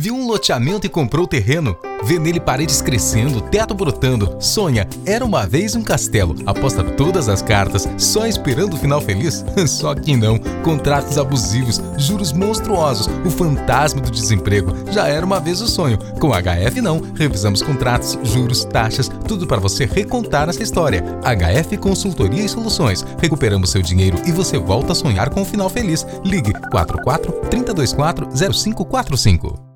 Viu um loteamento e comprou o terreno? Vê nele paredes crescendo, teto brotando. Sonha, era uma vez um castelo. Aposta todas as cartas, só esperando o final feliz? Só que não. Contratos abusivos, juros monstruosos, o fantasma do desemprego. Já era uma vez o sonho. Com HF não. Revisamos contratos, juros, taxas, tudo para você recontar essa história. HF Consultoria e Soluções. Recuperamos seu dinheiro e você volta a sonhar com o final feliz. Ligue 44 324 0545.